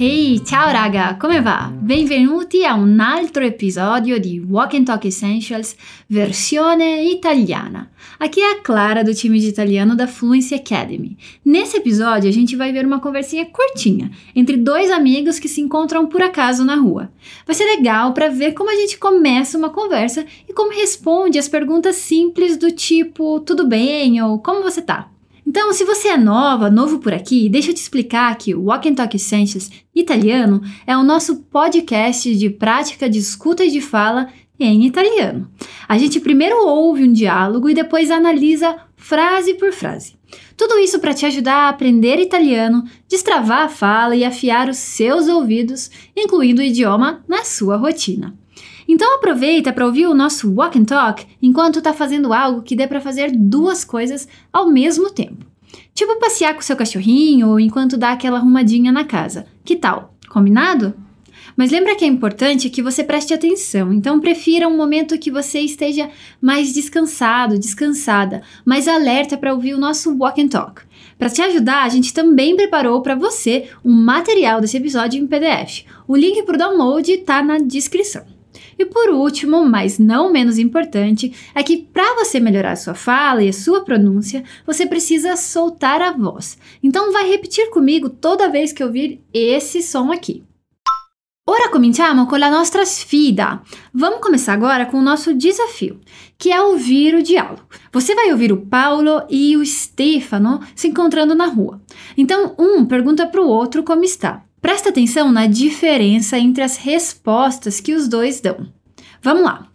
Ehi, ciao raga, come va? Benvenuti a un altro episódio de Walk and Talk Essentials versione italiana. Aqui é a Clara do time de italiano da Fluency Academy. Nesse episódio a gente vai ver uma conversinha curtinha entre dois amigos que se encontram por acaso na rua. Vai ser legal para ver como a gente começa uma conversa e como responde as perguntas simples do tipo tudo bem ou como você tá? Então, se você é nova, novo por aqui, deixa eu te explicar que o Walk and Talk Essentials italiano é o nosso podcast de prática de escuta e de fala em italiano. A gente primeiro ouve um diálogo e depois analisa frase por frase. Tudo isso para te ajudar a aprender italiano, destravar a fala e afiar os seus ouvidos, incluindo o idioma na sua rotina. Então aproveita para ouvir o nosso Walk and Talk enquanto está fazendo algo que dê para fazer duas coisas ao mesmo tempo. Tipo passear com seu cachorrinho ou enquanto dá aquela arrumadinha na casa. Que tal? Combinado? Mas lembra que é importante que você preste atenção, então prefira um momento que você esteja mais descansado, descansada, mais alerta para ouvir o nosso Walk and Talk. Para te ajudar, a gente também preparou para você um material desse episódio em PDF. O link para o download está na descrição. E por último, mas não menos importante, é que para você melhorar a sua fala e a sua pronúncia, você precisa soltar a voz. Então vai repetir comigo toda vez que ouvir esse som aqui. Ora cominciamo con la nostra sfida. Vamos começar agora com o nosso desafio, que é ouvir o diálogo. Você vai ouvir o Paulo e o Stefano se encontrando na rua. Então, um pergunta para o outro como está. Presta atenção na diferença entre as respostas que os dois dão. Vamos lá.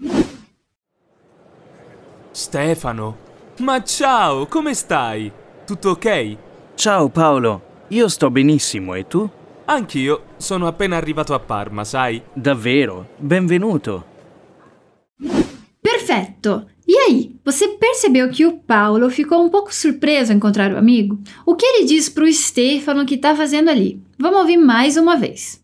Stefano, ma ciao, come stai? Tutto ok? Ciao Paolo, io sto benissimo e tu? Anch'io sono appena arrivato a Parma, sai? Davvero? Benvenuto. Perfetto! E aí, você percebeu que o Paulo ficou um pouco surpreso ao encontrar o amigo? O que ele diz para o Stefano que está fazendo ali? Vamos ouvir mais uma vez.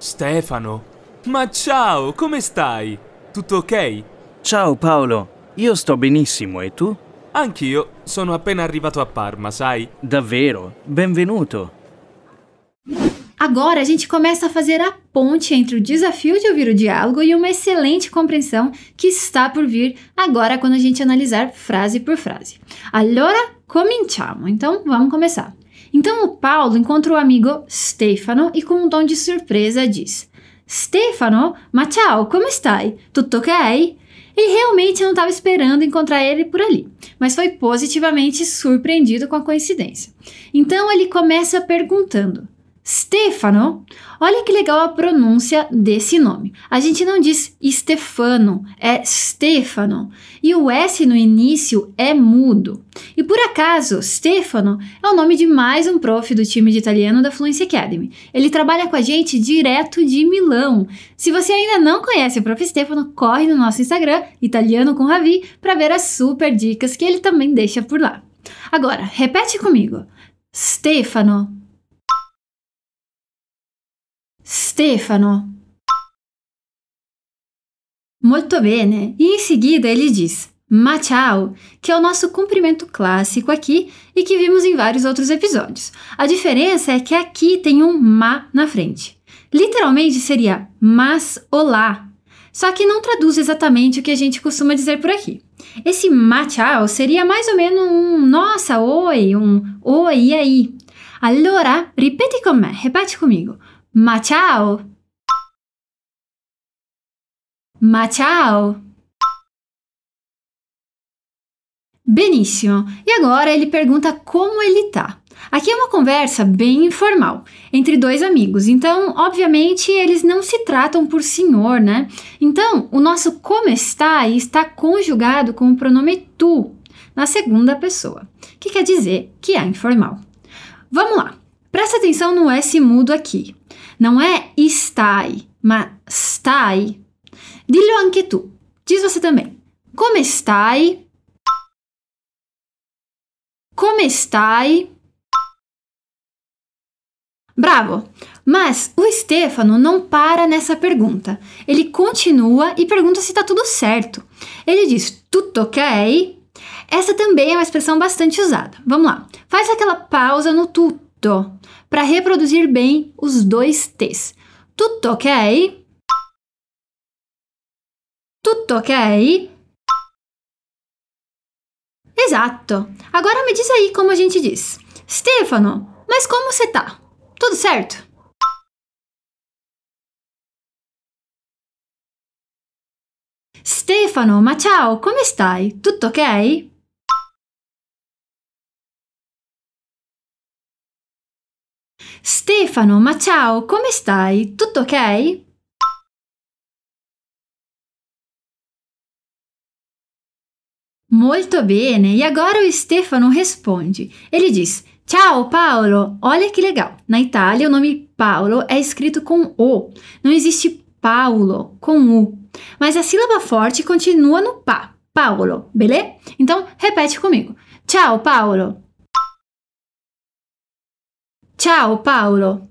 Stefano, ma ciao, come stai? Tutto ok? Ciao Paolo, io sto benissimo e tu? Anch'io sono appena arrivato a Parma, sai? Davvero? Benvenuto. Agora a gente começa a fazer a ponte entre o desafio de ouvir o diálogo e uma excelente compreensão que está por vir agora quando a gente analisar frase por frase. Allora, cominciamo. Então, vamos começar. Então, o Paulo encontra o amigo Stefano e com um tom de surpresa diz: Stefano, ma ciao, come stai? Tutto ok? Ele realmente não estava esperando encontrar ele por ali, mas foi positivamente surpreendido com a coincidência. Então ele começa perguntando: Stefano, olha que legal a pronúncia desse nome. A gente não diz Stefano, é Stefano. E o S no início é mudo. E por acaso, Stefano é o nome de mais um prof do time de italiano da Fluency Academy. Ele trabalha com a gente direto de Milão. Se você ainda não conhece o prof Stefano, corre no nosso Instagram, Italiano com Ravi, para ver as super dicas que ele também deixa por lá. Agora, repete comigo. Stefano. Stefano. Molto bene. E em seguida ele diz ma ciao, que é o nosso cumprimento clássico aqui e que vimos em vários outros episódios. A diferença é que aqui tem um ma na frente. Literalmente seria mas olá, só que não traduz exatamente o que a gente costuma dizer por aqui. Esse ma ciao seria mais ou menos um nossa, oi, um oi, e aí? Allora, ripeti con me, repete comigo. Ma ciao! Ma ciao! Benissimo! E agora ele pergunta como ele tá. Aqui é uma conversa bem informal entre dois amigos, então, obviamente, eles não se tratam por senhor, né? Então, o nosso como está está conjugado com o pronome tu na segunda pessoa, que quer dizer que é informal. Vamos lá! Presta atenção no S mudo aqui. Não é stai, mas stai. Dillo anche tu. Diz você também. Come stai? Come stai? Bravo! Mas o Stefano não para nessa pergunta. Ele continua e pergunta se está tudo certo. Ele diz tutto ok? Essa também é uma expressão bastante usada. Vamos lá. Faz aquela pausa no tutto tutto, para reproduzir bem os dois T's. Tutto ok? Tutto ok? Exato. Agora me diz aí como a gente diz. Stefano, mas como você tá? Tudo certo? Stefano, ma ciao, come stai? Tutto ok? Stefano, ma ciao, come stai? Tutto ok? Molto bene, e agora o Stefano responde. Ele diz: Ciao Paolo! Olha que legal! Na Itália, o nome Paolo é escrito com O. Não existe Paulo com U. Mas a sílaba forte continua no pá. Paolo, beleza? Então, repete comigo. Ciao Paolo! Ciao Paolo!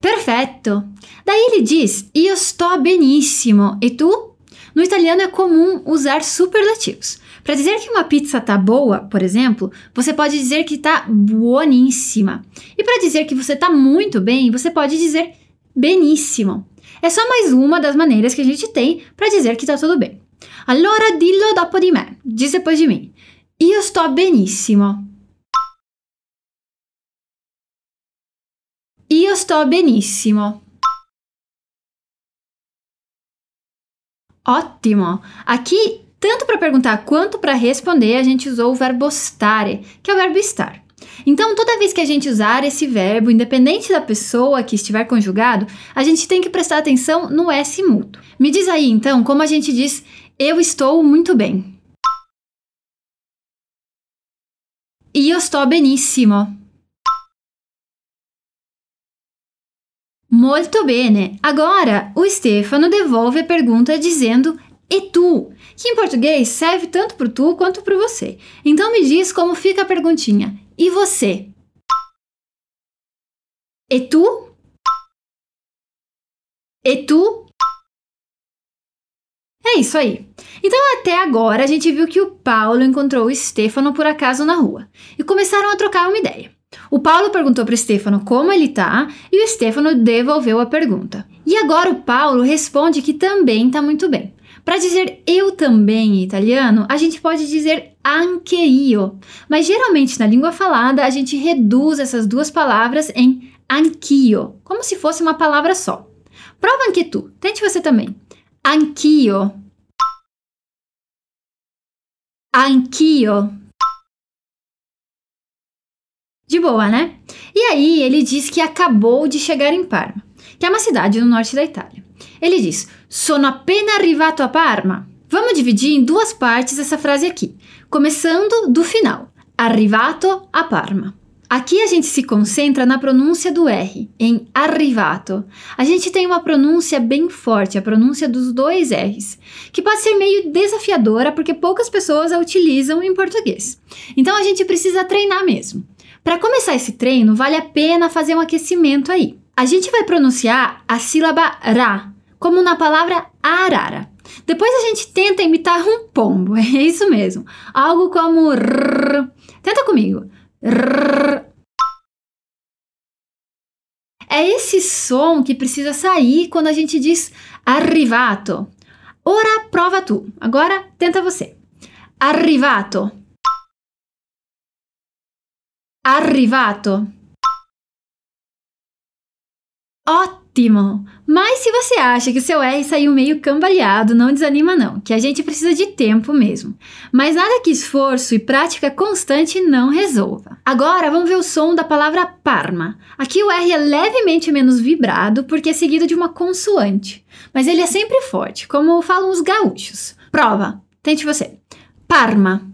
Perfetto! Daí ele diz: Io sto benissimo. E tu? No italiano é comum usar superlativos. Para dizer que uma pizza tá boa, por exemplo, você pode dizer que tá buoníssima. E para dizer que você tá muito bem, você pode dizer benissimo. É só mais uma das maneiras que a gente tem para dizer que tá tudo bem. Allora dillo dopo di me. Diz depois de mim. Io sto benissimo. Sto benissimo. Ótimo! Aqui, tanto para perguntar quanto para responder, a gente usou o verbo stare, que é o verbo estar. Então, toda vez que a gente usar esse verbo, independente da pessoa que estiver conjugado, a gente tem que prestar atenção no S mútuo. Me diz aí, então, como a gente diz eu estou muito bem. Io sto benissimo. Molto bene! Agora, o Stefano devolve a pergunta dizendo e tu, que em português serve tanto para tu quanto para você. Então me diz como fica a perguntinha. E você? E tu? E tu? É isso aí. Então, até agora, a gente viu que o Paulo encontrou o Stefano por acaso na rua e começaram a trocar uma ideia. O Paulo perguntou para o Stefano como ele tá e o Stefano devolveu a pergunta. E agora o Paulo responde que também tá muito bem. Para dizer eu também em italiano, a gente pode dizer anche io, mas geralmente na língua falada a gente reduz essas duas palavras em anch'io, como se fosse uma palavra só. Prova anche tu, tente você também. Anch'io. Anch'io. De boa, né? E aí ele diz que acabou de chegar em Parma, que é uma cidade no norte da Itália. Ele diz: Sono appena arrivato a Parma. Vamos dividir em duas partes essa frase aqui, começando do final: Arrivato a Parma. Aqui a gente se concentra na pronúncia do R, em arrivato. A gente tem uma pronúncia bem forte, a pronúncia dos dois R's, que pode ser meio desafiadora porque poucas pessoas a utilizam em português. Então a gente precisa treinar mesmo. Para começar esse treino, vale a pena fazer um aquecimento aí. A gente vai pronunciar a sílaba ra, como na palavra arara. Depois a gente tenta imitar um pombo, é isso mesmo. Algo como rrr. Tenta comigo. Rrr. É esse som que precisa sair quando a gente diz arrivato. Ora prova tu. Agora tenta você. Arrivato. Arrivato. Ótimo! Mas se você acha que seu R saiu meio cambaleado, não desanima não, que a gente precisa de tempo mesmo. Mas nada que esforço e prática constante não resolva. Agora vamos ver o som da palavra Parma. Aqui o R é levemente menos vibrado porque é seguido de uma consoante, mas ele é sempre forte, como falam os gaúchos. Prova, tente você. Parma.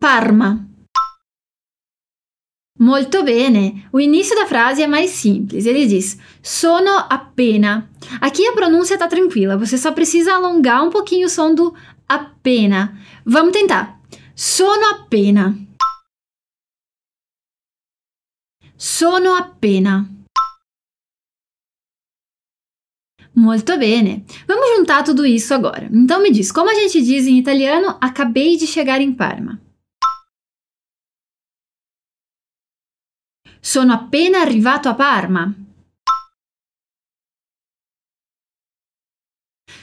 Parma. Molto bene! O início da frase é mais simples. Ele diz: sono appena. Aqui a pronúncia está tranquila, você só precisa alongar um pouquinho o som do appena. Vamos tentar. Sono appena. Sono appena. Molto bene. Vamos juntar tudo isso agora. Então me diz, como a gente diz em italiano, acabei de chegar em Parma. Sono appena arrivato a Parma.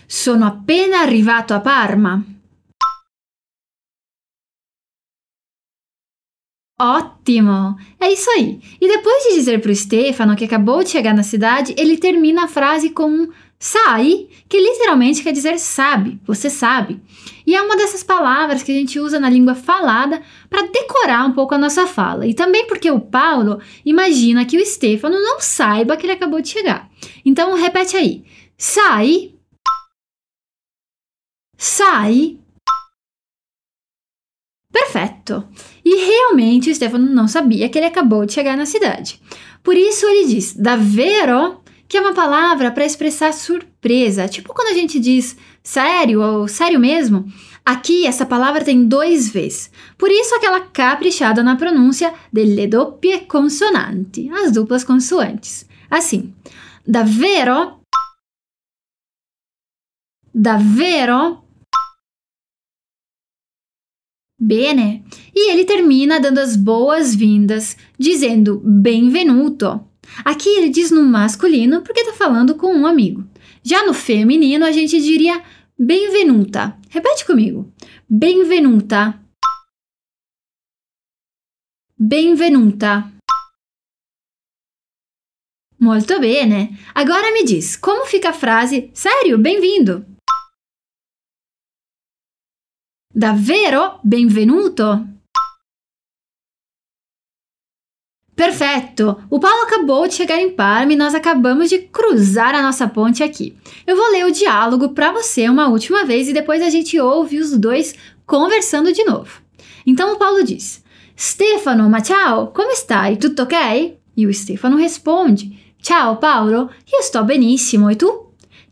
Sono appena arrivato a Parma. Ótimo! É isso aí. E depois de dizer para o Stefano que acabou de chegar na cidade, ele termina a frase com um sai, que literalmente quer dizer sabe, você sabe. E é uma dessas palavras que a gente usa na língua falada para decorar um pouco a nossa fala. E também porque o Paulo imagina que o Stefano não saiba que ele acabou de chegar. Então repete aí. Sai. Sai. Perfeito! E realmente Stefano não sabia que ele acabou de chegar na cidade. Por isso ele diz davvero, que é uma palavra para expressar surpresa, tipo quando a gente diz sério ou sério mesmo. Aqui essa palavra tem dois Vs, por isso aquela caprichada na pronúncia delle doppie consonanti, as duplas consoantes. Assim, davvero, davvero, Bene. E ele termina dando as boas-vindas, dizendo benvenuto. Aqui ele diz no masculino porque está falando com um amigo. Já no feminino a gente diria benvenuta. Repete comigo. Benvenuta. Benvenuta. Molto bene. Agora me diz, como fica a frase sério, bem-vindo? Davvero? Benvenuto? Perfeito! O Paulo acabou de chegar em Parma e nós acabamos de cruzar a nossa ponte aqui. Eu vou ler o diálogo para você uma última vez e depois a gente ouve os dois conversando de novo. Então o Paulo diz: Stefano, ma ciao, come stai? Tutto ok? E o Stefano responde: Ciao Paolo, io sto benissimo, e tu?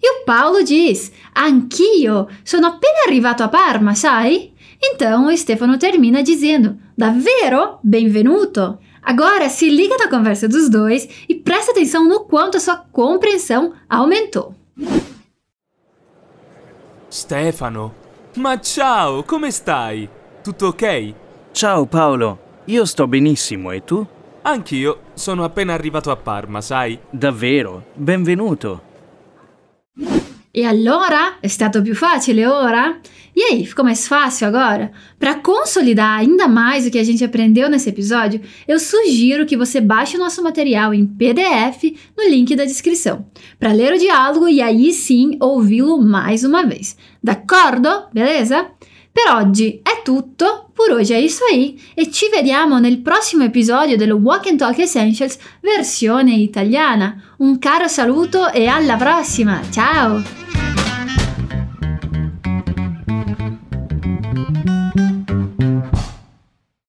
E o Paulo diz: Anch'io, sono appena arrivato a Parma, sai? Então o Stefano termina dizendo: Davvero? Benvenuto! Agora se liga na conversa dos dois e presta atenção no quanto a sua compreensão aumentou. Stefano, ma ciao, come stai? Tutto ok? Ciao Paolo, io sto benissimo e tu? Anch'io sono appena arrivato a Parma, sai? Davvero? Benvenuto. E allora? È stato più facile ora? E aí, ficou mais fácil agora? Para consolidar ainda mais o que a gente aprendeu nesse episódio, eu sugiro que você baixe o nosso material em PDF no link da descrição, para ler o diálogo e aí sim ouvi-lo mais uma vez. D'accordo? Beleza? Per oggi è tutto, per oggi è isso aí e ci vediamo nel prossimo episodio dello Walk and Talk Essentials versione italiana. Un caro saluto e alla prossima, ciao!